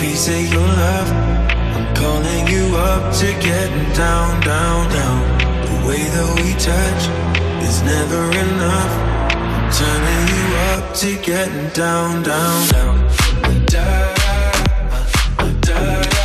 piece of your love. I'm calling you up to getting down, down, down. The way that we touch is never enough. I'm turning you up to getting down, down, down. Da, da, da.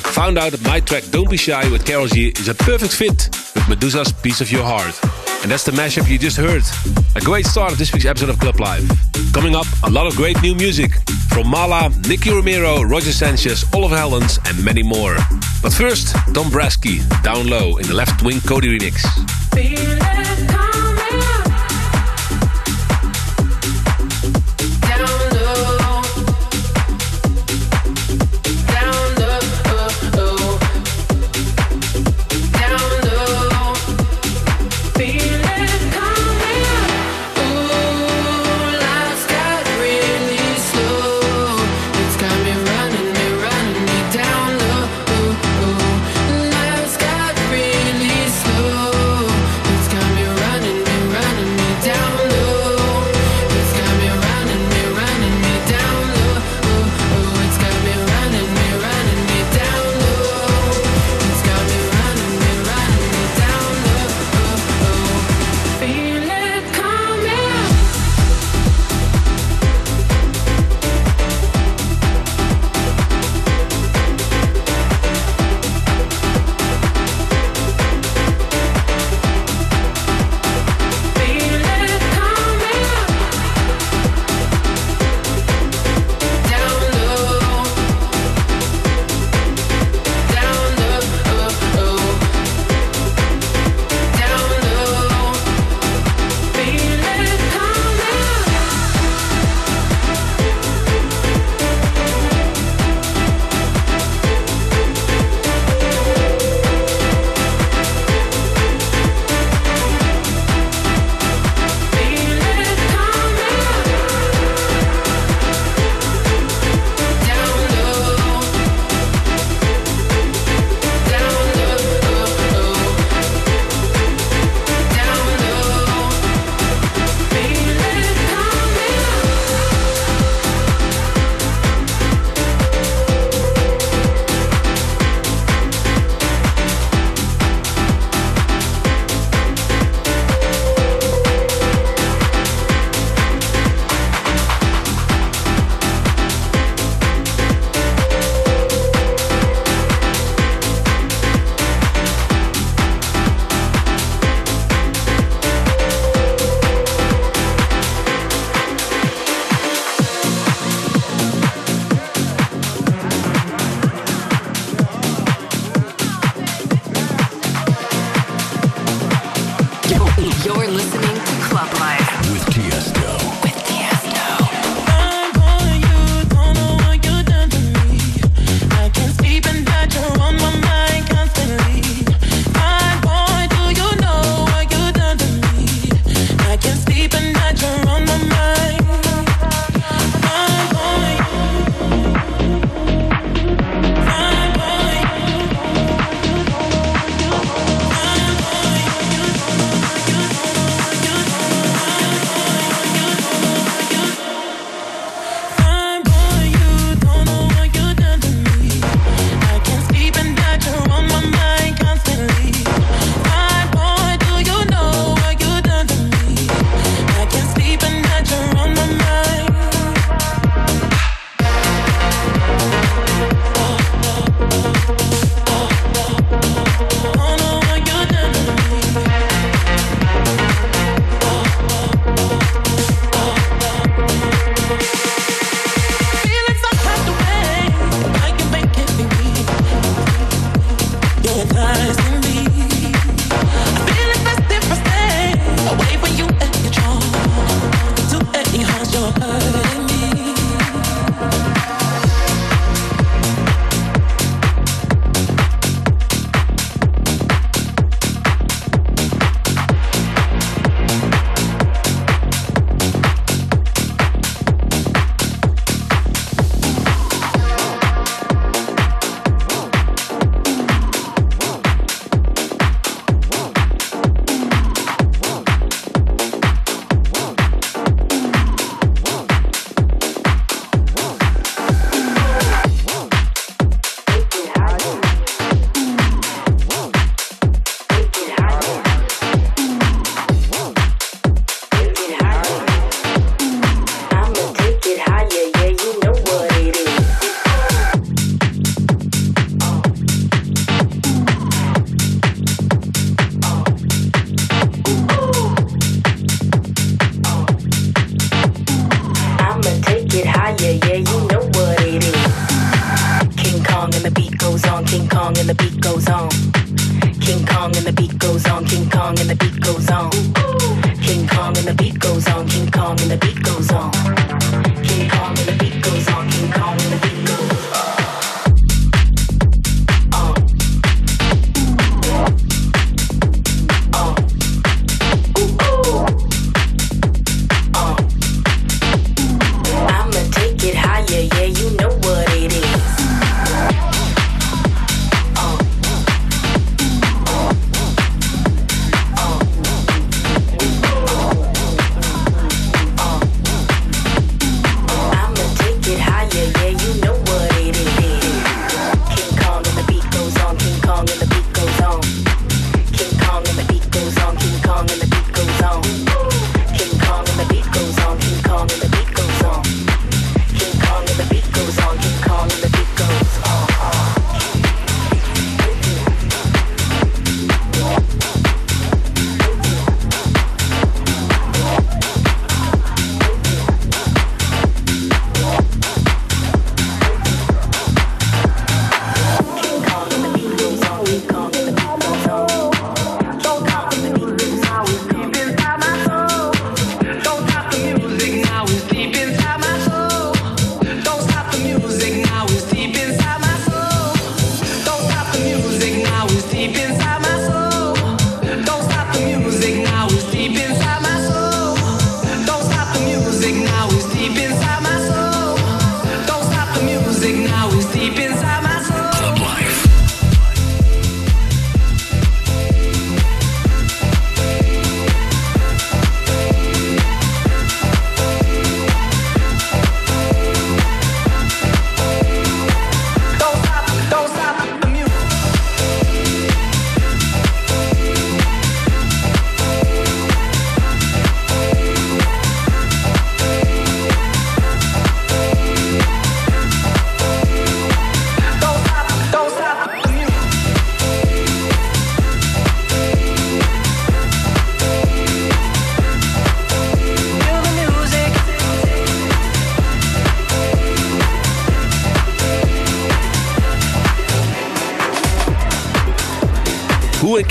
Found out that my track Don't Be Shy with Karol G is a perfect fit with Meduza's Piece of Your Heart. And that's the mashup you just heard. A great start of this week's episode of Club Life. Coming up, a lot of great new music from Mala, Nicky Romero, Roger Sanchez, Oliver Heldens, and many more. But first, Dombresky, Down Low in the Left Wing Cody remix.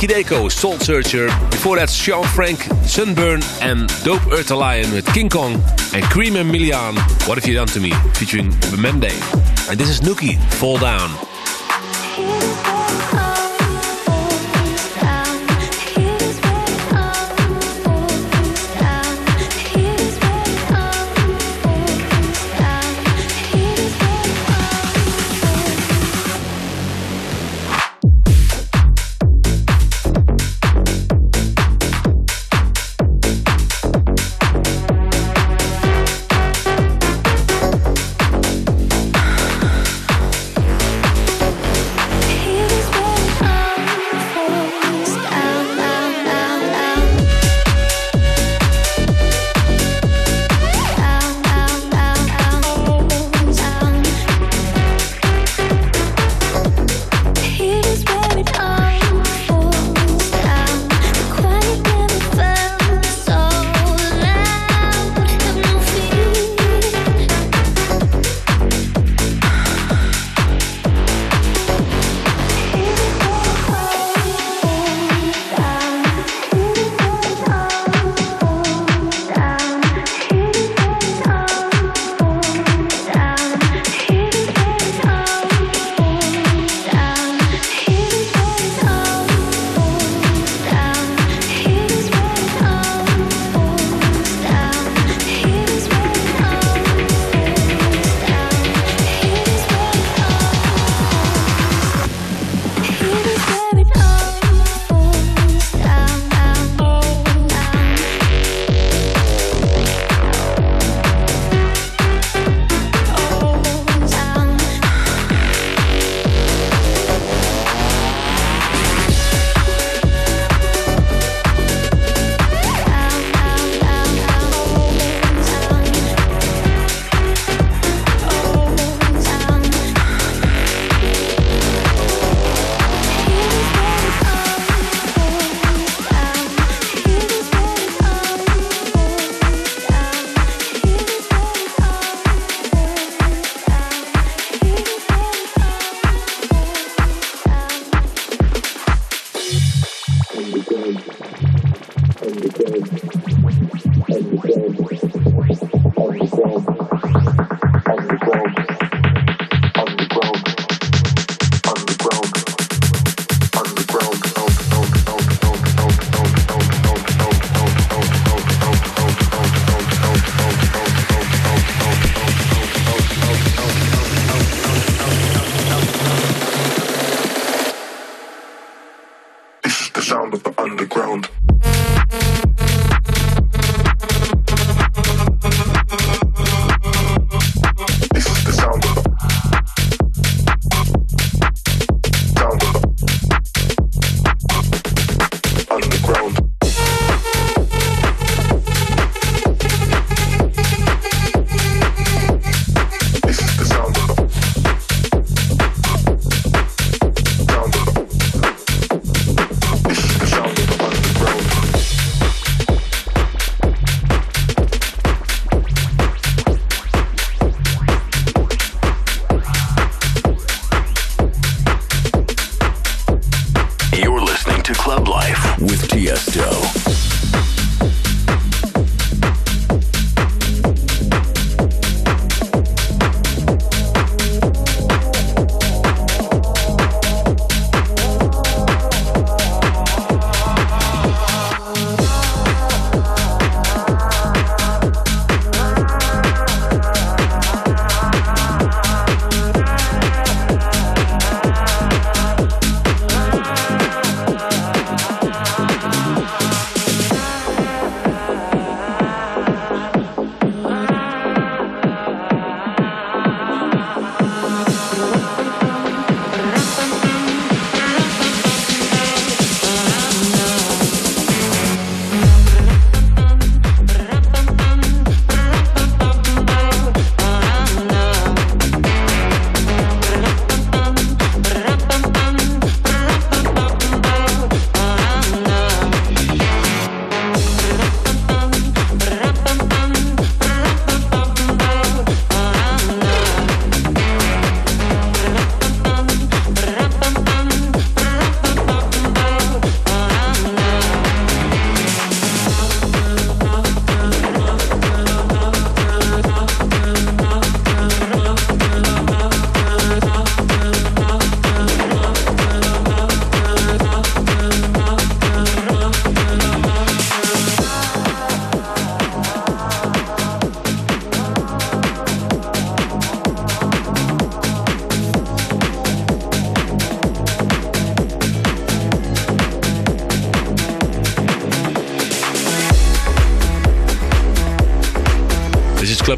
Kideko, Soul Searcher. Before that, Shaun Frank, Sunburn and Dope Earth Lion with King Kong and Cream and Millian, What Have You Done To Me, featuring Bemende. And this is Nuki, Fall Down.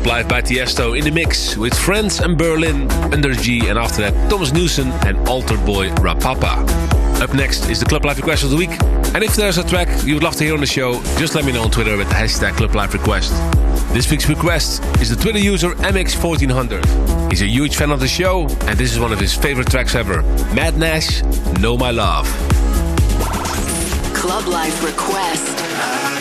Live by Tiesto in the mix with Friends and Berlin, Under G, and after that, Thomas Newson and Alter Boy Rapapa. Up next is the Club Life Request of the Week. And if there's a track you would love to hear on the show, just let me know on Twitter with the hashtag Club Life Request. This week's request is the Twitter user MX1400. He's a huge fan of the show, and this is one of his favorite tracks ever Mad Nash, Know My Love. Club Life Request.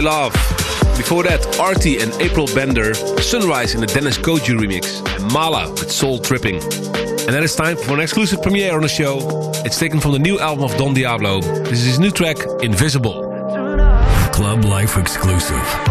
My Love. Before that, Artie and April Bender, Sunrise in the Dennis Koju remix, and Mala with Soul Tripping. And then it's time for an exclusive premiere on the show. It's taken from the new album of Don Diablo. This is his new track, Invisible. Club Life exclusive.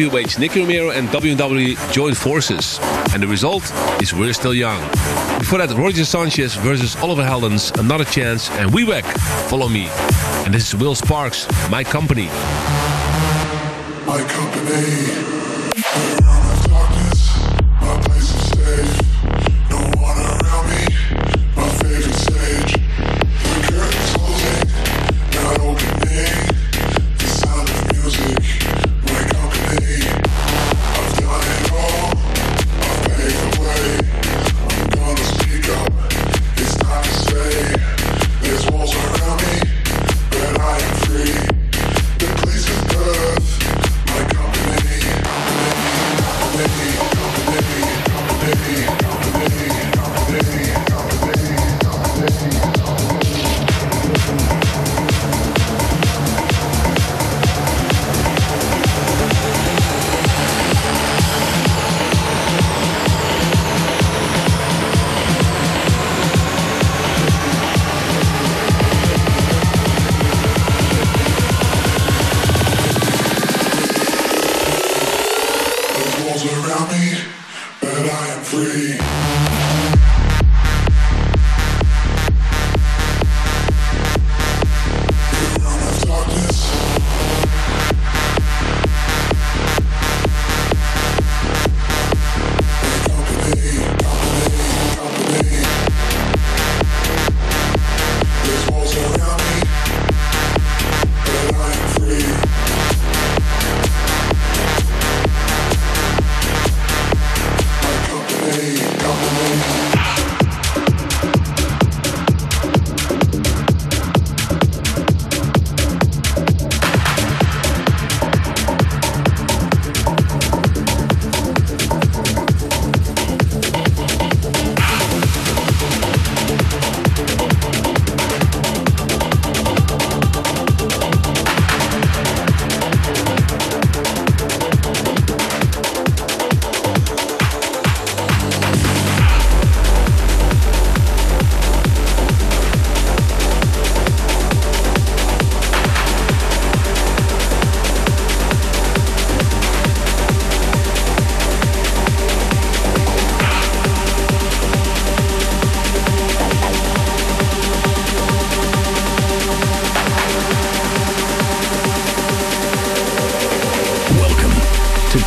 Heavyweights Nicky Romero and WWE joined forces. And the result is We're Still Young. Before that, Roger Sanchez versus Oliver Heldens, Another Chance, and We Whack, Follow Me. And this is Will Sparks, My Company. My company.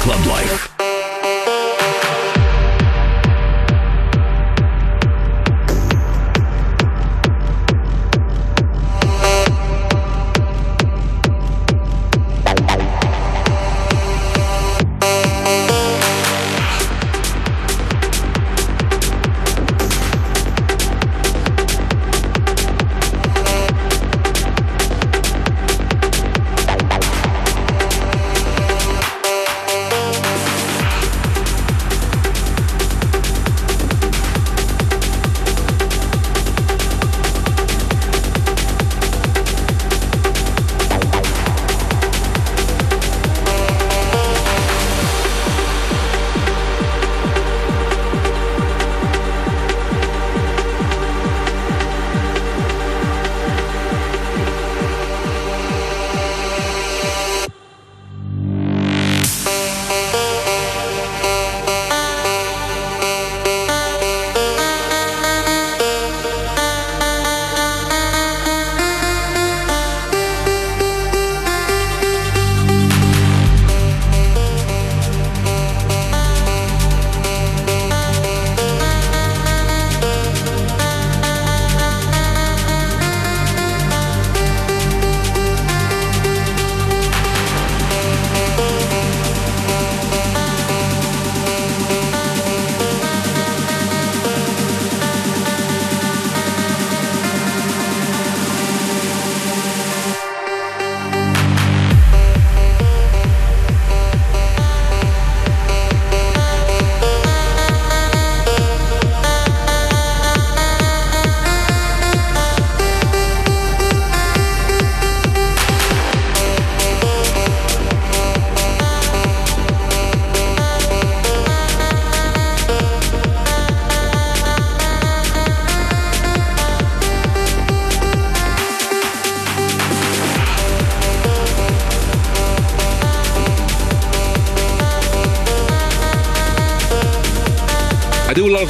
Club Life.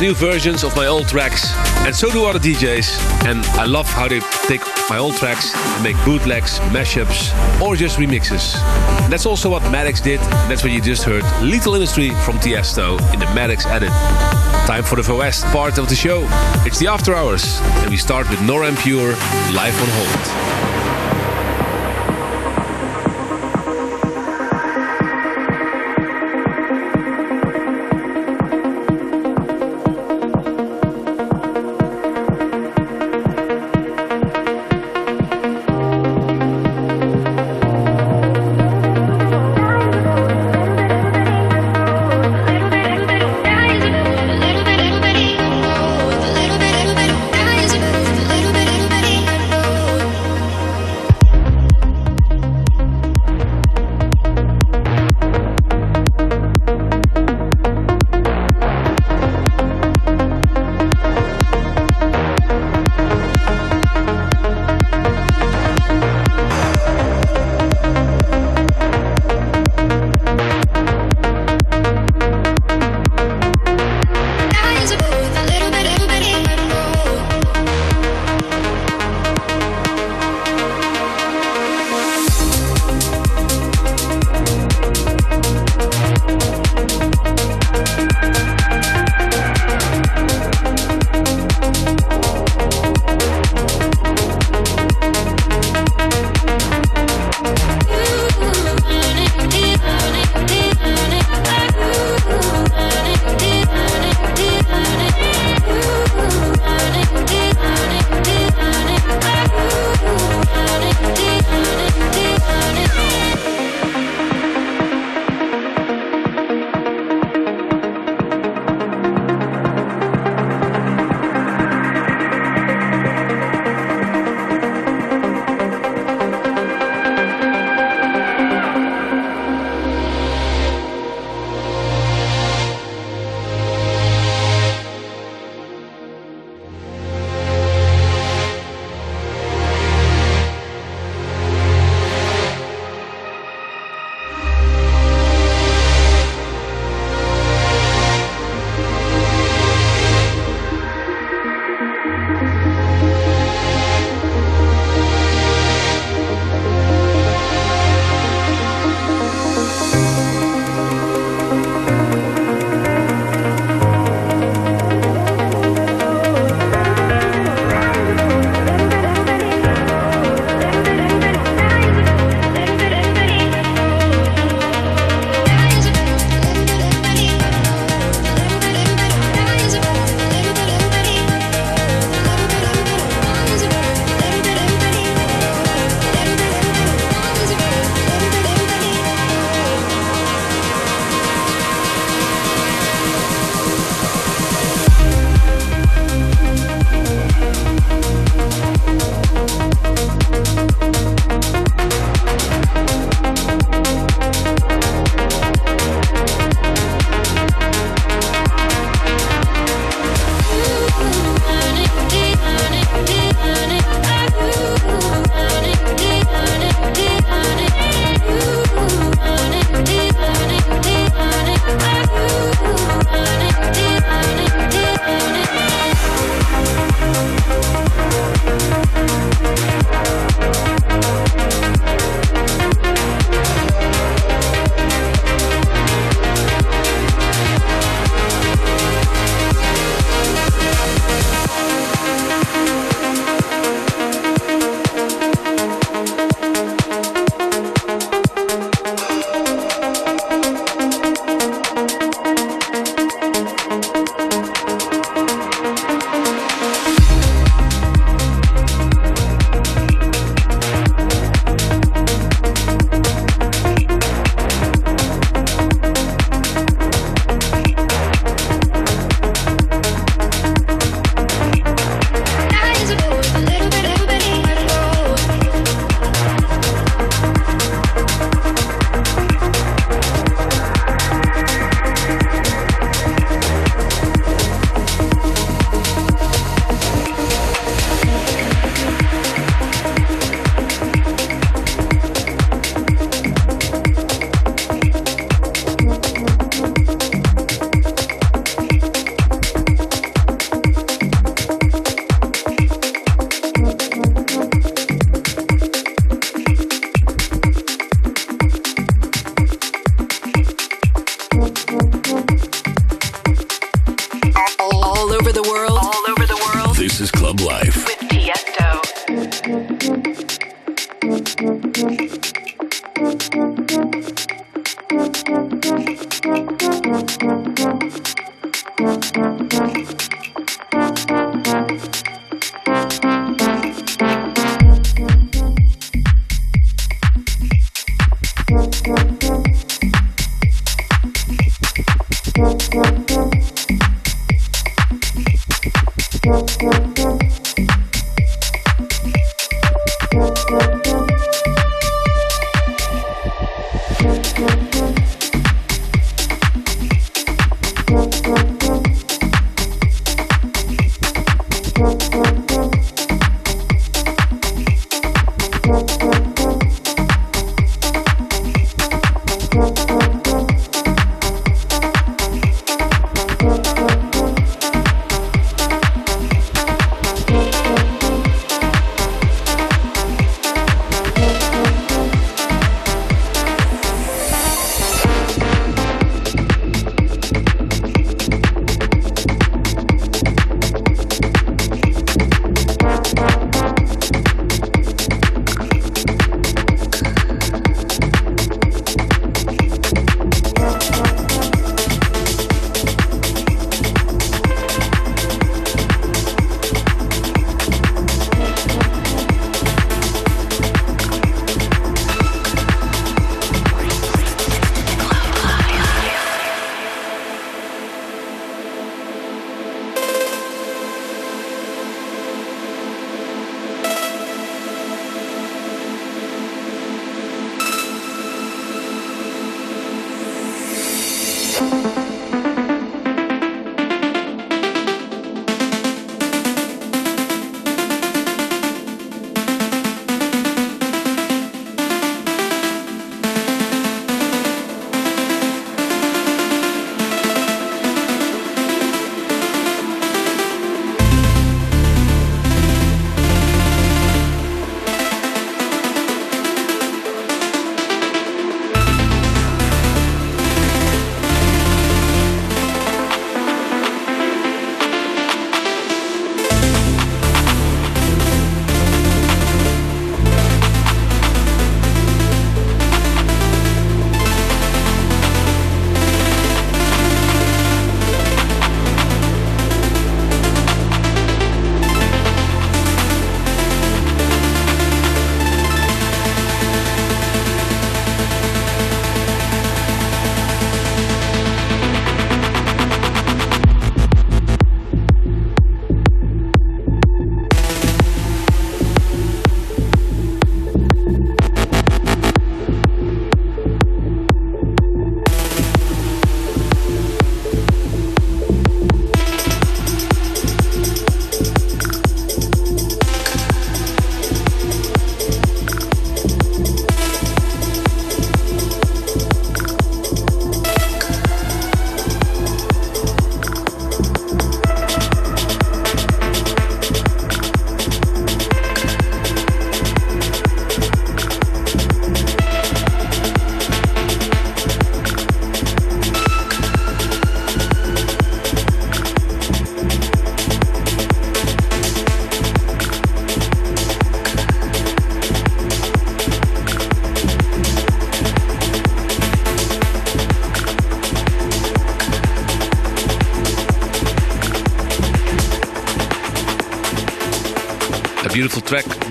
New versions of my old tracks, and so do other DJs. And I love how they take my old tracks and make bootlegs, mashups, or just remixes. And that's also what Maddix did, and that's what you just heard Lethal Industry from Tiesto in the Maddix edit. Time for the West part of the show. It's the After Hours, and we start with Nora En Pure live on hold.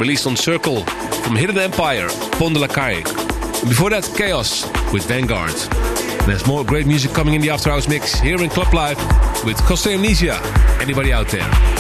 Released on Circle from Hidden Empire, Pon de la. And before that, Chaos with Vanguard. And there's more great music coming in the After Hours mix here in Club Life with Costa Amnesia. Anybody out there?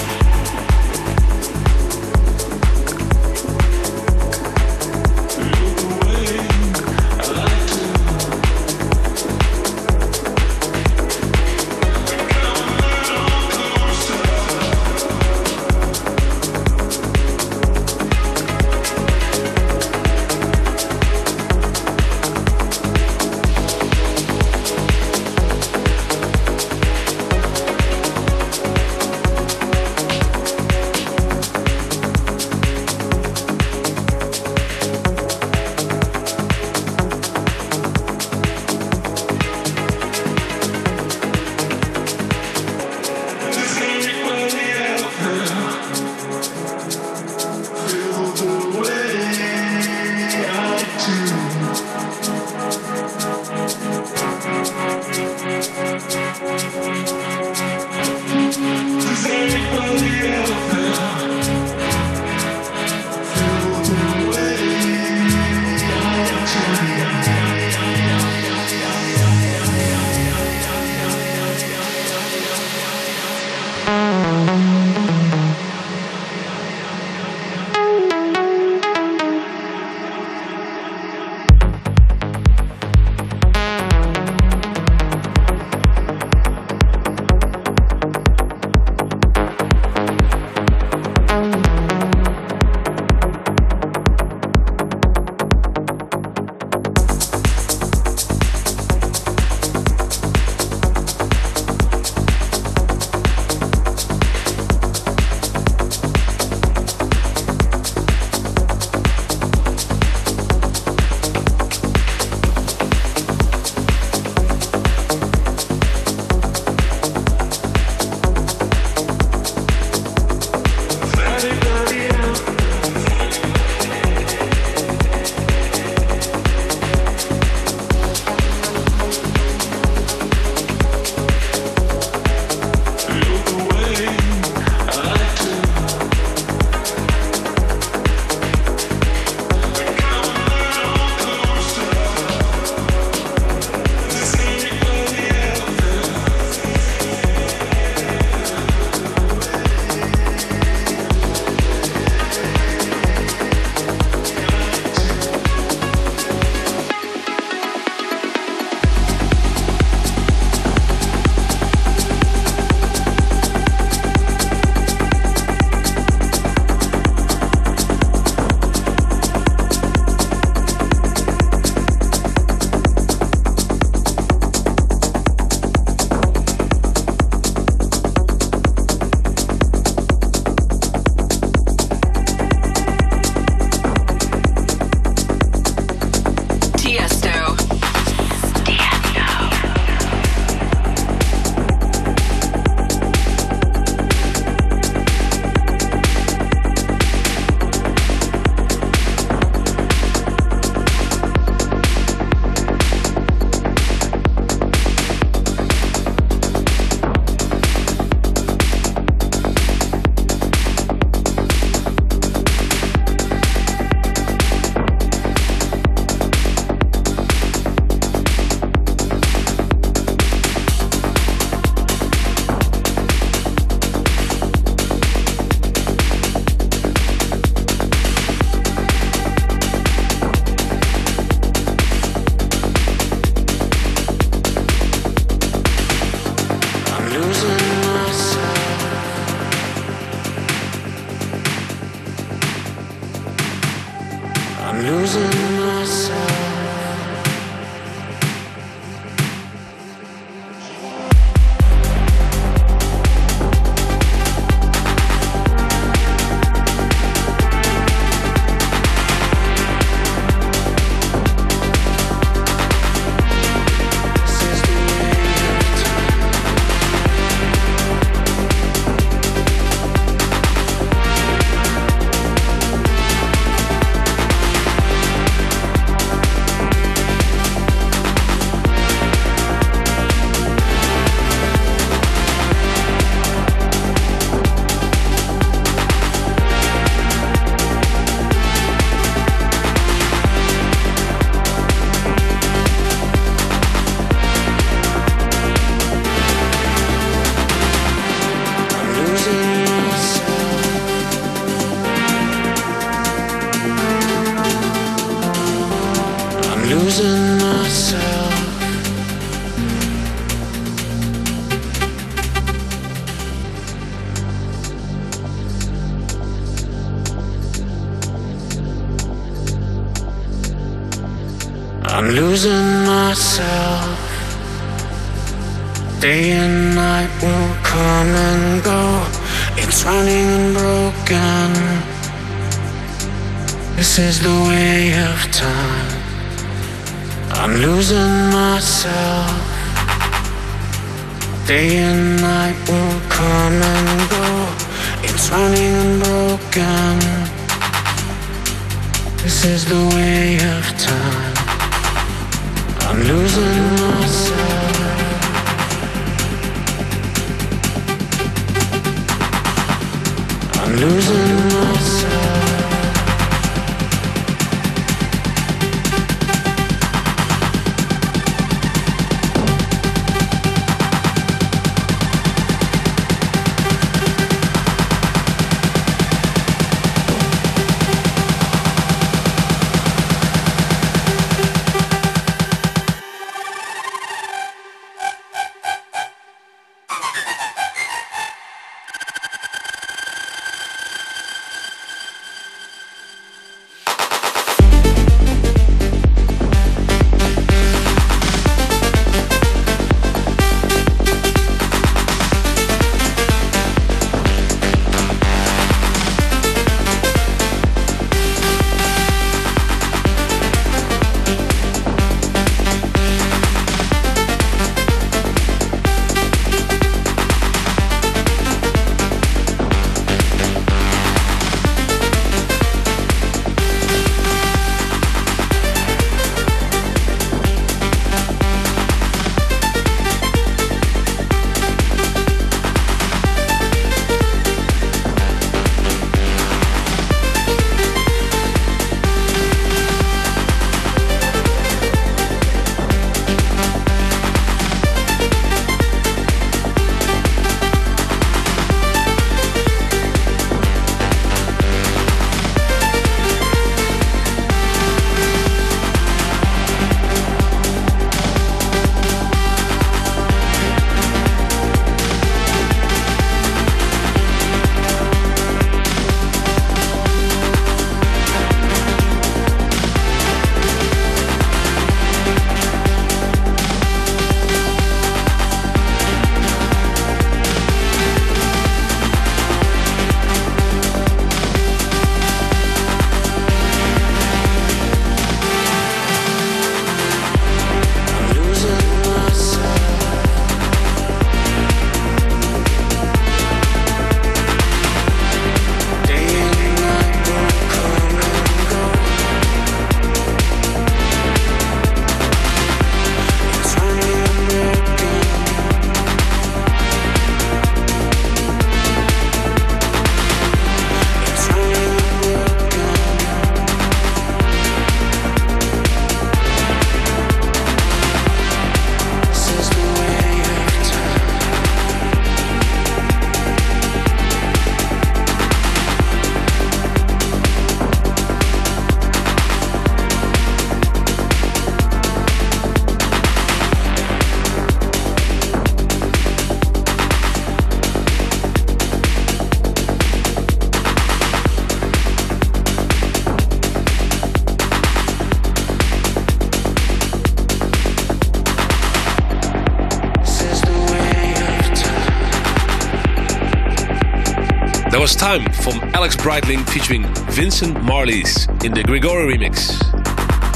Alex Breitling featuring Vincent Marlies in the Grigori remix.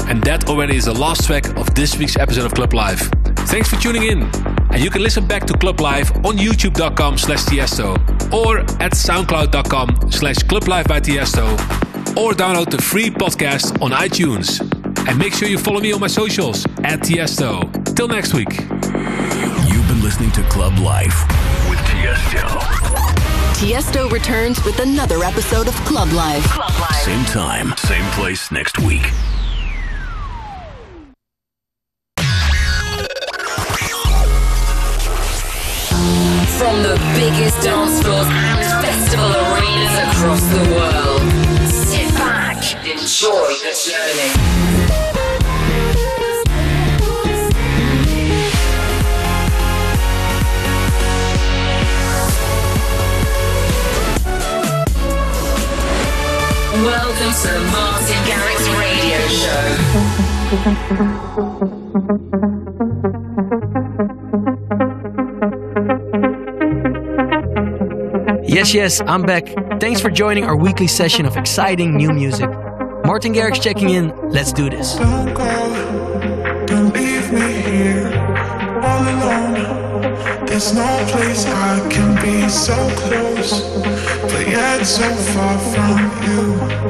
And that already is the last track of this week's episode of Club Life. Thanks for tuning in. And you can listen back to Club Life on youtube.com slash tiesto or at soundcloud.com slash clublife by tiesto or download the free podcast on iTunes. And make sure you follow me on my socials at tiesto. Till next week. You've been listening to Club Life with Tiesto. Tiesto returns with another episode of Club Life. Club Life. Same time, same place next week. From the biggest dance floors and festival arenas across the world, sit back, enjoy the journey. Welcome to Martin Garrix Radio Show. Yes, yes, I'm back. Thanks for joining our weekly session of exciting new music. Martin Garrix checking in. Let's do this. There's no place I can be so close, but yet so far from you.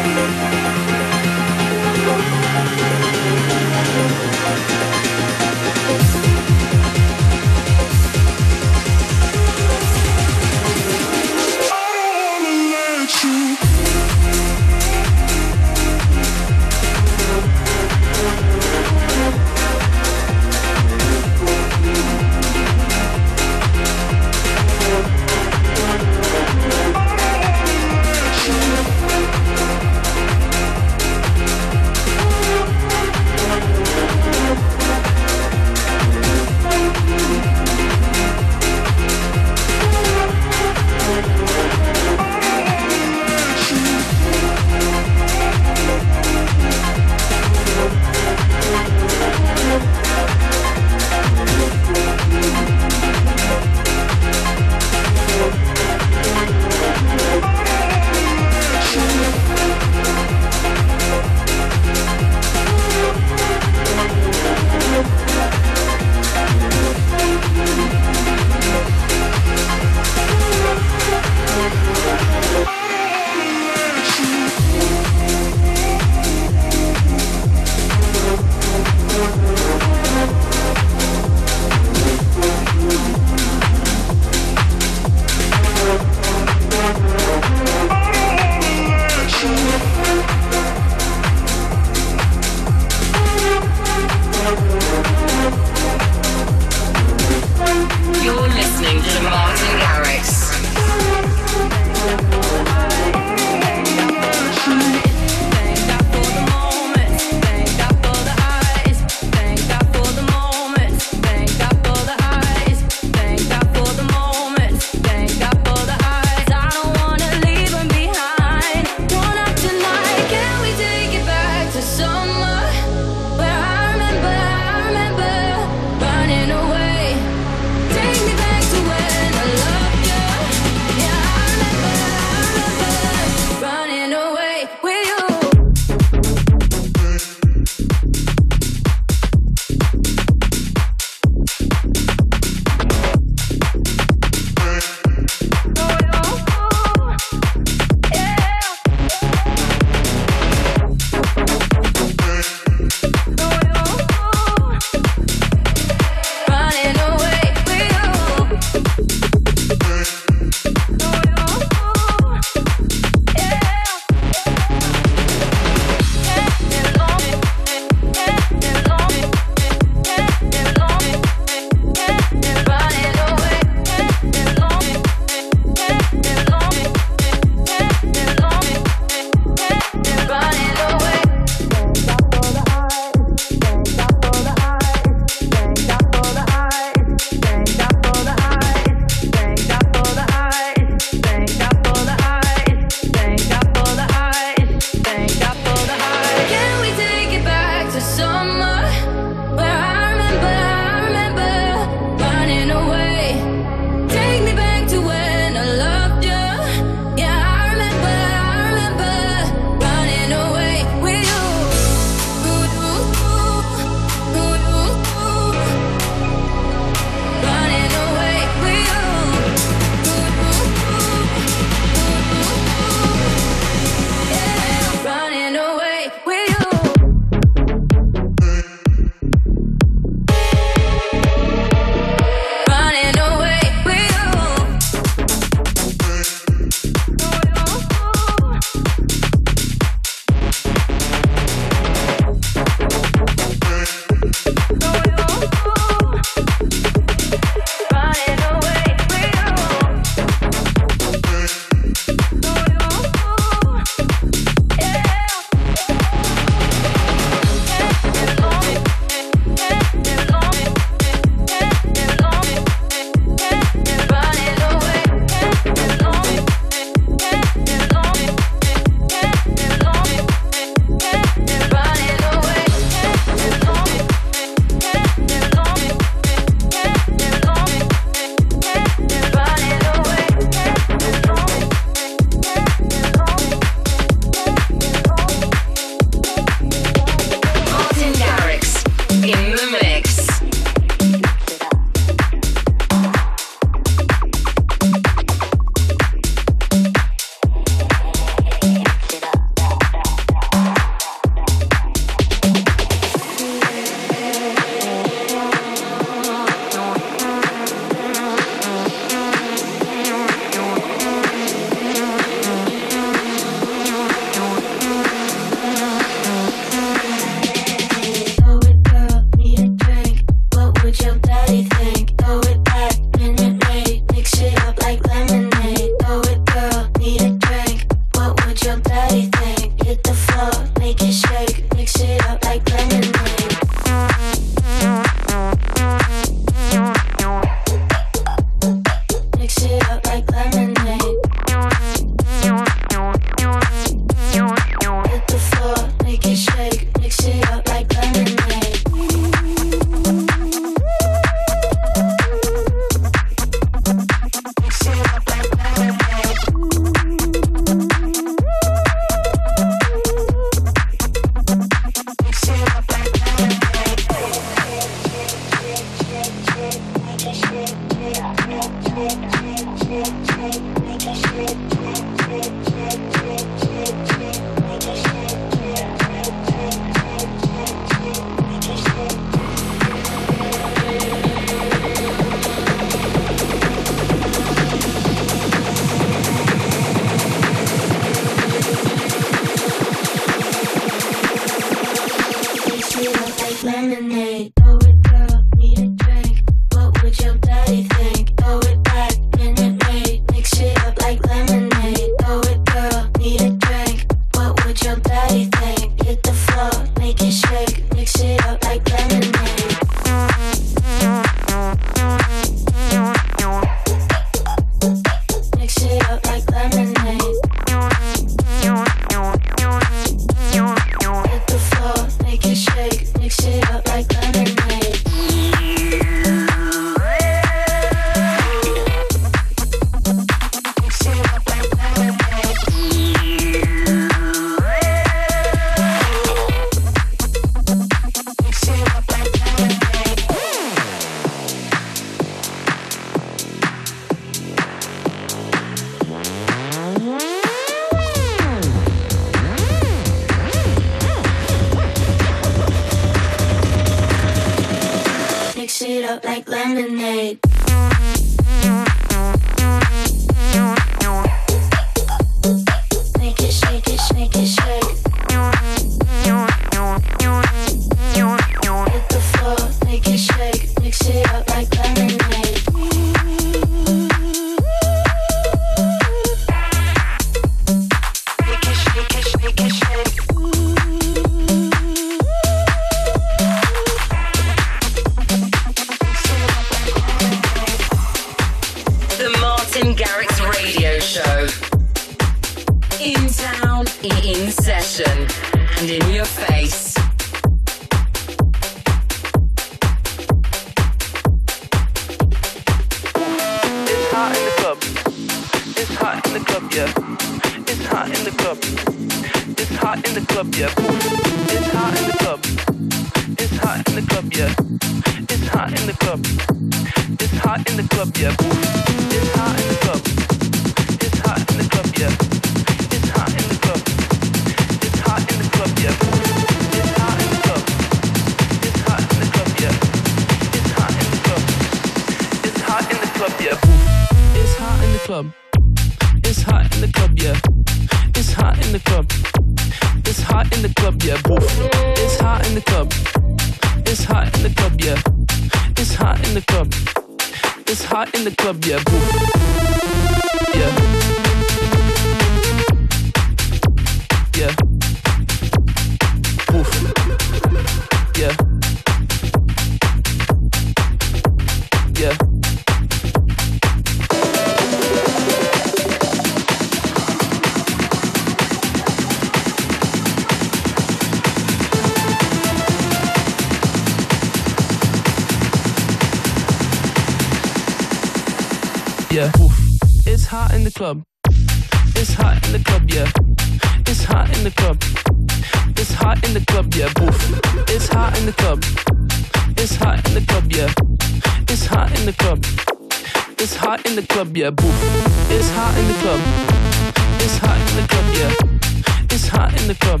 the club.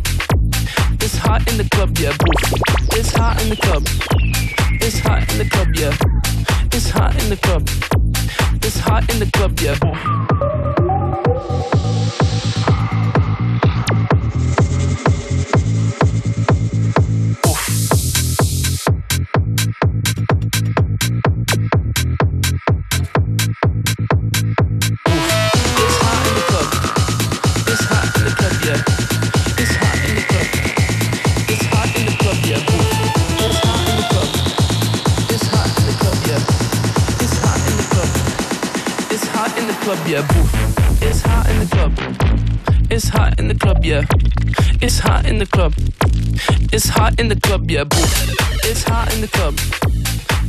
It's hot in the club, yeah. It's hot in the club. It's hot in the club, yeah. It's hot in the club. It's hot in the club, yeah. Yeah, boo. It's hot in the club. It's hot in the club, yeah. It's hot in the club. It's hot in the club, yeah, boo. It's hot in the club.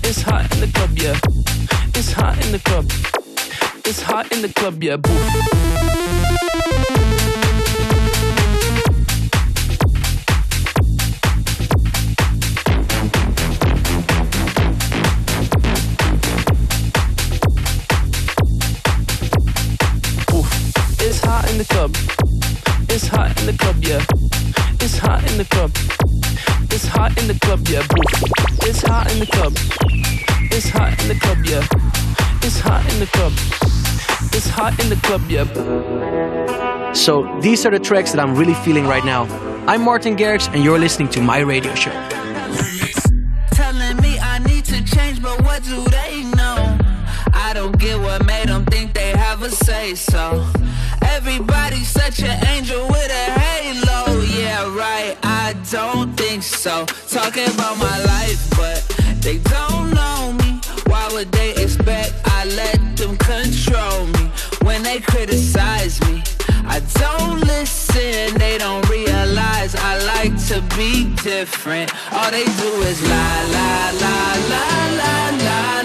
It's hot in the club, yeah. It's hot in the club. It's hot in the club, yeah, boo. The club. It's hot in the club, yeah. It's hot in the club. It's hot in the club, yeah. Boo. It's hot in the club. It's hot in the club, yeah. It's hot in the club. It's hot in the club, yeah. So these are the tracks that I'm really feeling right now. I'm Martin Garrix, and you're listening to my radio show. Telling me I need to change, but what do they know? I don't get what made them think they have a say so. Everybody's such an angel with a halo. Yeah, right, I don't think so. Talking about my life, but they don't know me. Why would they expect I let them control me? When they criticize me, I don't listen. They don't realize I like to be different. All they do is lie, lie, lie, lie, lie, lie,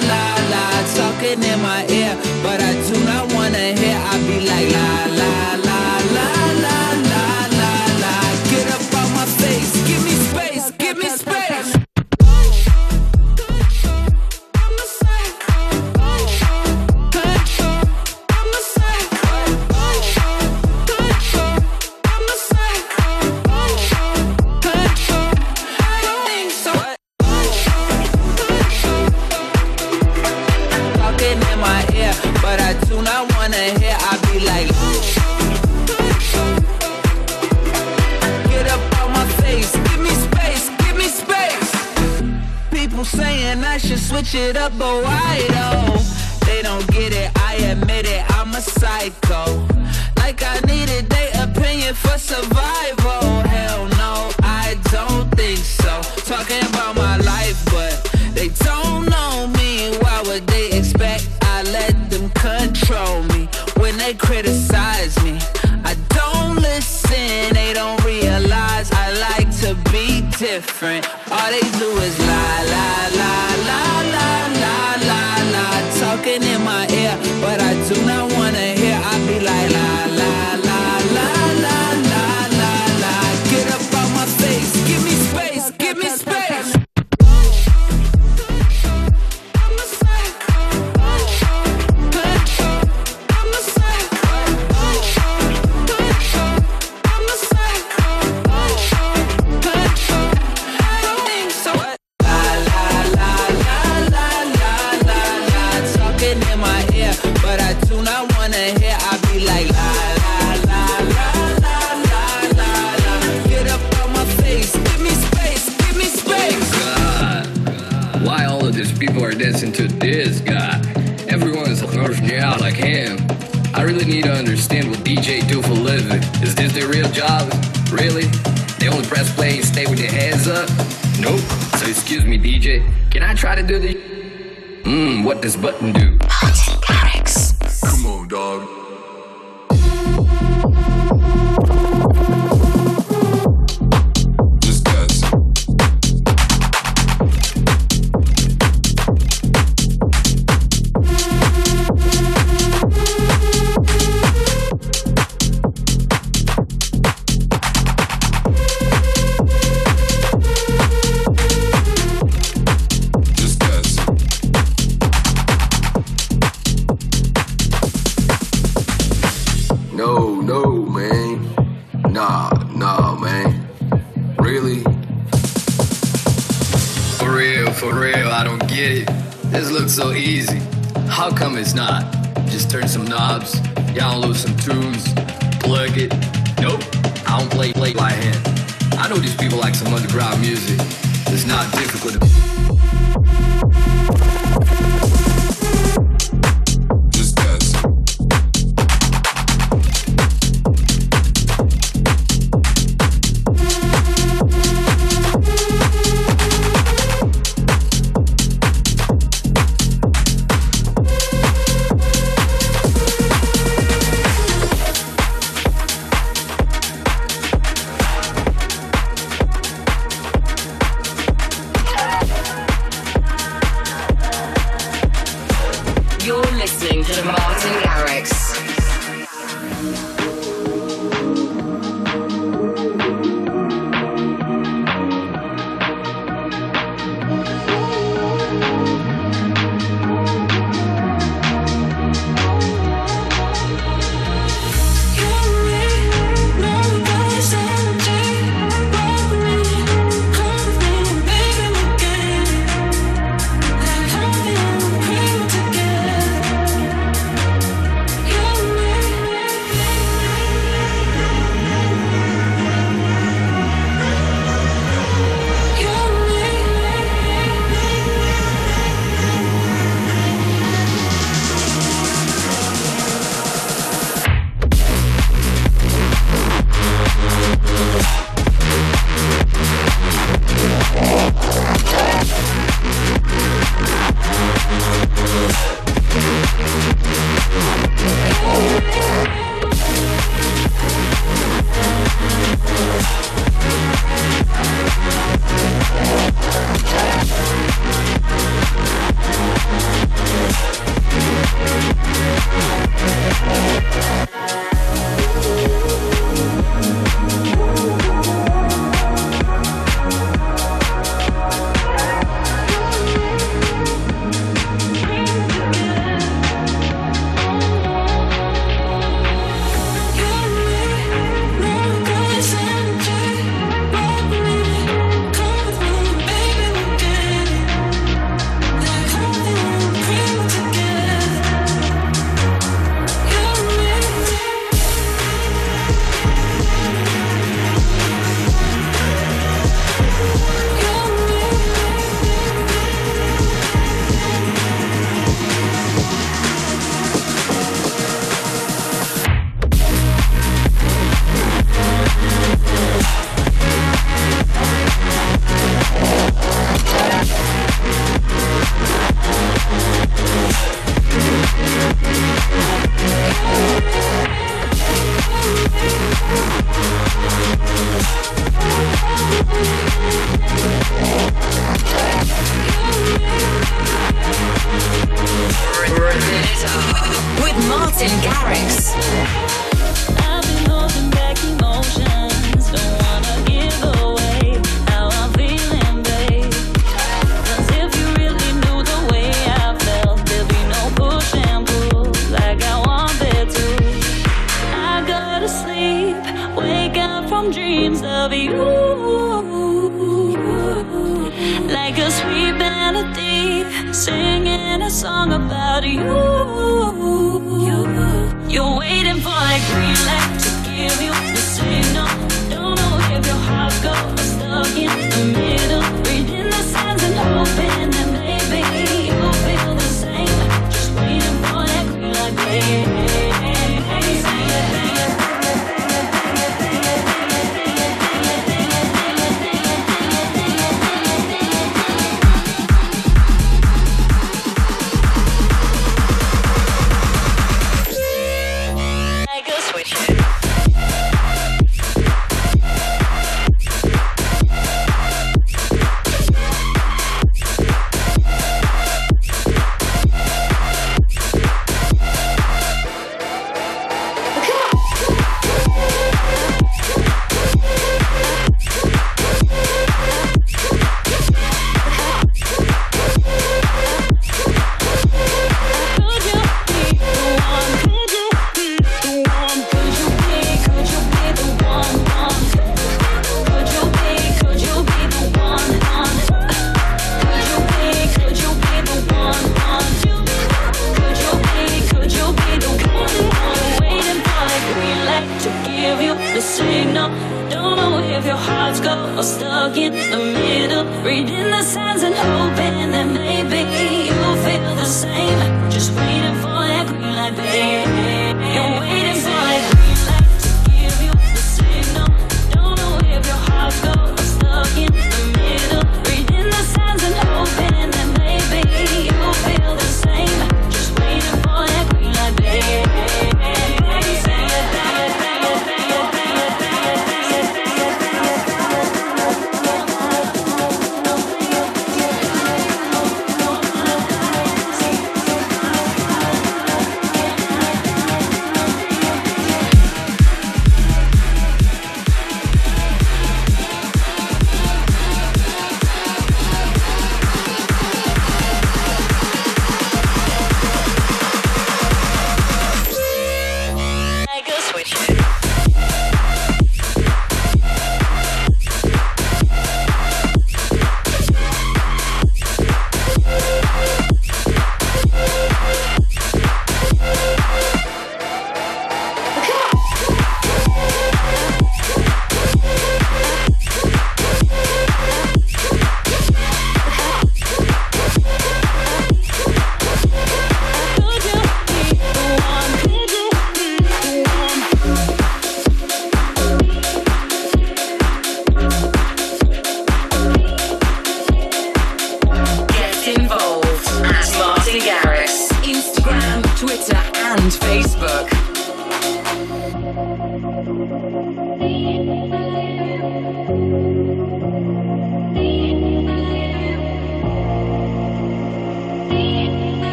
lie. Talking in my ear, but I do not wanna hear. I be like, lie. I should switch it up, but why though? They don't get it, I admit it, I'm a psycho. Like I needed their opinion for survival. Hell no, I don't think so. Talking about my life, but they don't know me. Why would they expect I let them control me when they criticize me? I don't listen, they don't realize I like to be different.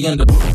began to.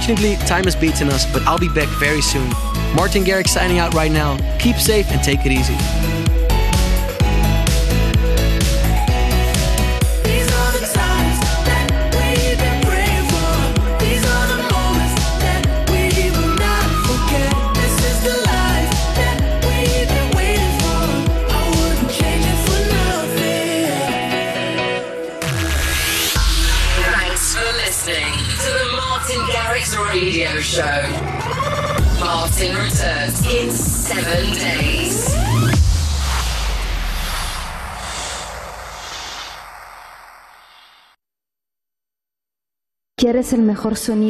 Unfortunately, time has beaten us, but I'll be back very soon. Martin Garrix signing out right now. Keep safe and take it easy. show. Martin returns in seven days. ¿Quieres el mejor sonido?